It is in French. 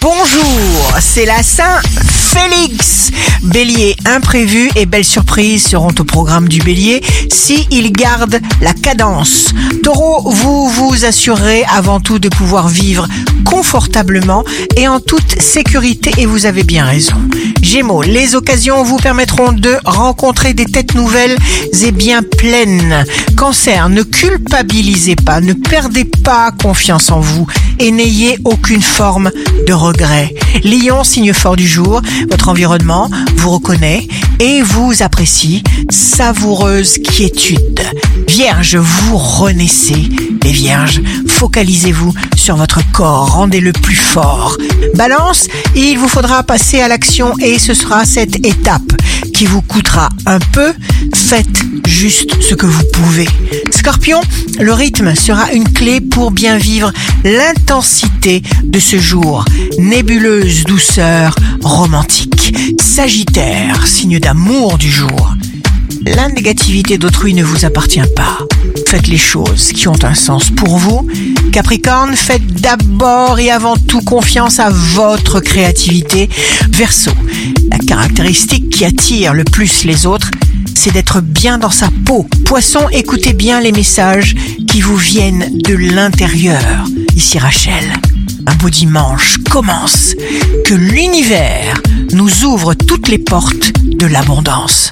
Bonjour, c'est la Saint-Félix. Bélier, imprévu et belles surprises seront au programme du Bélier si il garde la cadence. Taureau, vous vous assurerez avant tout de pouvoir vivre confortablement et en toute sécurité et vous avez bien raison. Gémeaux, les occasions vous permettront de rencontrer des têtes nouvelles et bien pleines. Cancer, ne culpabilisez pas, ne perdez pas confiance en vous et n'ayez aucune forme de regret. Lion, signe fort du jour, votre environnement vous reconnaît et vous apprécie. Savoureuse quiétude. Vierge, vous renaissez. Les vierges, focalisez-vous sur votre corps, rendez-le plus fort. Balance, il vous faudra passer à l'action et ce sera cette étape qui vous coûtera un peu. Faites juste ce que vous pouvez. Scorpion, le rythme sera une clé pour bien vivre l'intensité de ce jour. Nébuleuse douceur romantique. Sagittaire, signe d'amour du jour. La négativité d'autrui ne vous appartient pas. Faites les choses qui ont un sens pour vous. Capricorne, faites d'abord et avant tout confiance à votre créativité. Verseau, la caractéristique qui attire le plus les autres, c'est d'être bien dans sa peau. Poisson, écoutez bien les messages qui vous viennent de l'intérieur. Ici Rachel, un beau dimanche commence. Que l'univers nous ouvre toutes les portes de l'abondance.